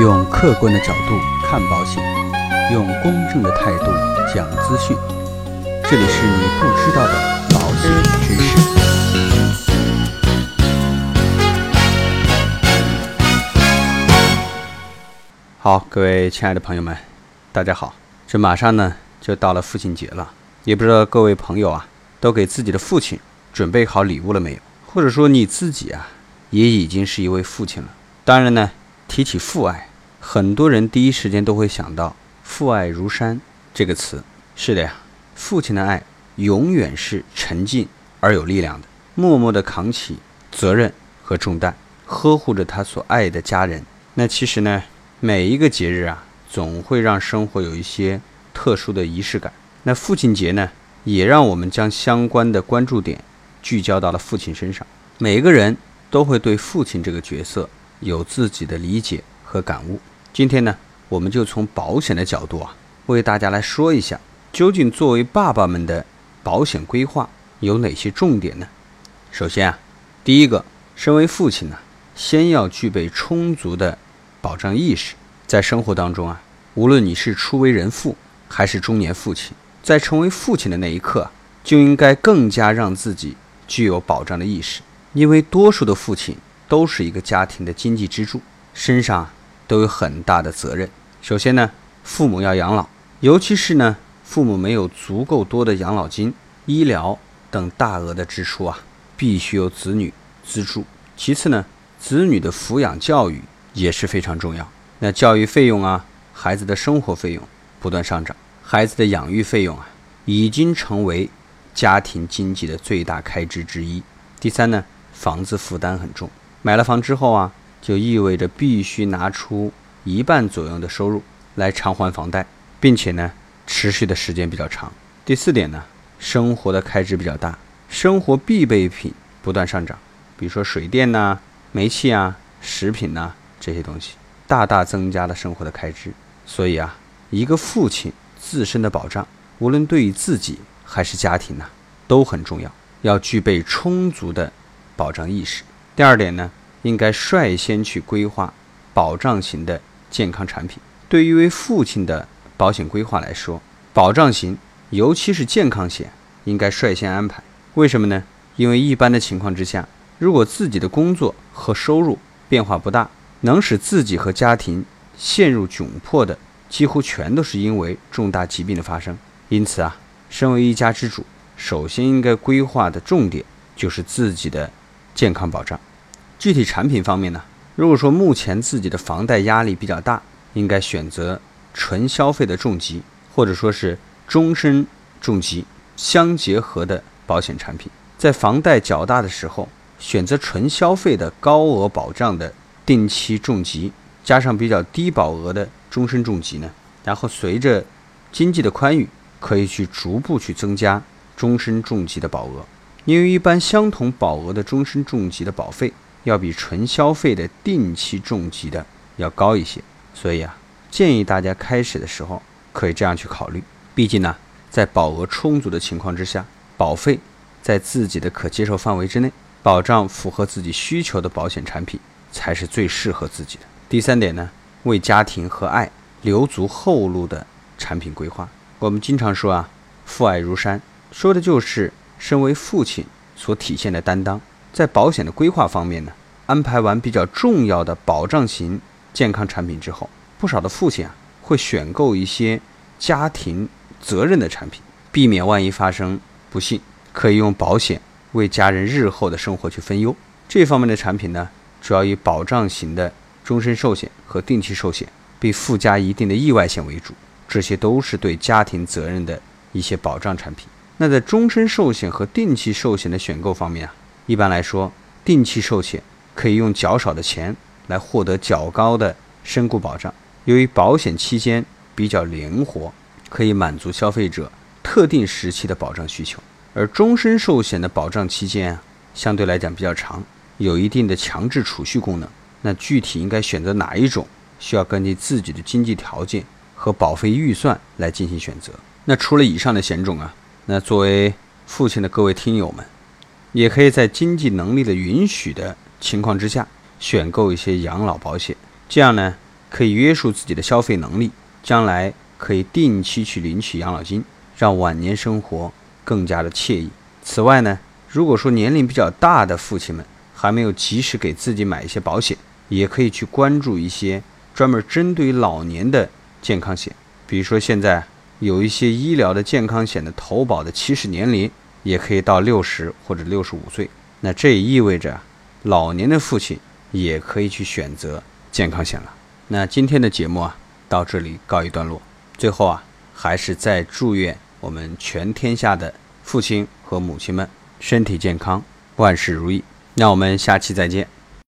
用客观的角度看保险，用公正的态度讲资讯。这里是你不知道的保险知识。好，各位亲爱的朋友们，大家好。这马上呢就到了父亲节了，也不知道各位朋友啊，都给自己的父亲准备好礼物了没有？或者说你自己啊，也已经是一位父亲了。当然呢，提起父爱，很多人第一时间都会想到“父爱如山”这个词。是的呀，父亲的爱永远是沉静而有力量的，默默地扛起责任和重担，呵护着他所爱的家人。那其实呢，每一个节日啊，总会让生活有一些特殊的仪式感。那父亲节呢，也让我们将相关的关注点聚焦到了父亲身上。每个人都会对父亲这个角色有自己的理解和感悟。今天呢，我们就从保险的角度啊，为大家来说一下，究竟作为爸爸们的保险规划有哪些重点呢？首先啊，第一个，身为父亲呢，先要具备充足的保障意识。在生活当中啊，无论你是初为人父还是中年父亲，在成为父亲的那一刻，就应该更加让自己具有保障的意识。因为多数的父亲都是一个家庭的经济支柱，身上都有很大的责任。首先呢，父母要养老，尤其是呢，父母没有足够多的养老金、医疗等大额的支出啊，必须由子女资助。其次呢，子女的抚养教育也是非常重要。那教育费用啊，孩子的生活费用不断上涨，孩子的养育费用啊，已经成为家庭经济的最大开支之一。第三呢，房子负担很重，买了房之后啊，就意味着必须拿出一半左右的收入来偿还房贷，并且呢，持续的时间比较长。第四点呢，生活的开支比较大，生活必备品不断上涨，比如说水电呐、煤气啊、食品呐这些东西，大大增加了生活的开支。所以啊，一个父亲自身的保障，无论对于自己还是家庭呢，都很重要，要具备充足的保障意识。第二点呢，应该率先去规划保障型的健康产品。对于一位父亲的保险规划来说，保障型，尤其是健康险，应该率先安排。为什么呢？因为一般的情况之下，如果自己的工作和收入变化不大，能使自己和家庭陷入窘迫的，几乎全都是因为重大疾病的发生。因此啊，身为一家之主，首先应该规划的重点就是自己的健康保障。具体产品方面呢，如果说目前自己的房贷压力比较大，应该选择纯消费的重疾，或者说是终身重疾相结合的保险产品。在房贷较大的时候，选择纯消费的高额保障的定期重疾，加上比较低保额的终身重疾呢，然后随着经济的宽裕，可以去逐步去增加终身重疾的保额。因为一般相同保额的终身重疾的保费要比纯消费的定期重疾的要高一些，所以啊，建议大家开始的时候可以这样去考虑。毕竟呢，在保额充足的情况之下，保费在自己的可接受范围之内，保障符合自己需求的保险产品才是最适合自己的。第三点呢，为家庭和爱留足后路的产品规划。我们经常说啊，父爱如山，说的就是身为父亲所体现的担当。在保险的规划方面呢，安排完比较重要的保障型健康产品之后，不少的父亲啊会选购一些家庭责任的产品，避免万一发生不幸，可以用保险为家人日后的生活去分忧。这方面的产品呢，主要以保障型的终身寿险和定期寿险，并附加一定的意外险为主。这些都是对家庭责任的一些保障产品。那在终身寿险和定期寿险的选购方面啊，一般来说，定期寿险可以用较少的钱来获得较高的身故保障。由于保险期间比较灵活，可以满足消费者特定时期的保障需求。而终身寿险的保障期间啊，相对来讲比较长，有一定的强制储蓄功能。那具体应该选择哪一种，需要根据自己的经济条件和保费预算来进行选择。那除了以上的险种啊，那作为父亲的各位听友们，也可以在经济能力的允许的情况之下，选购一些养老保险。这样呢，可以约束自己的消费能力，将来可以定期去领取养老金，让晚年生活更加的惬意。此外呢，如果说年龄比较大的父亲们还没有及时给自己买一些保险，也可以去关注一些专门针对于老年的健康险，比如说现在有一些医疗的健康险的投保的起始年龄也可以到六十或者六十五岁，那这也意味着老年的父亲也可以去选择健康险了。那今天的节目啊，到这里告一段落。最后啊，还是再祝愿我们全天下的父亲和母亲们身体健康，万事如意。那我们下期再见。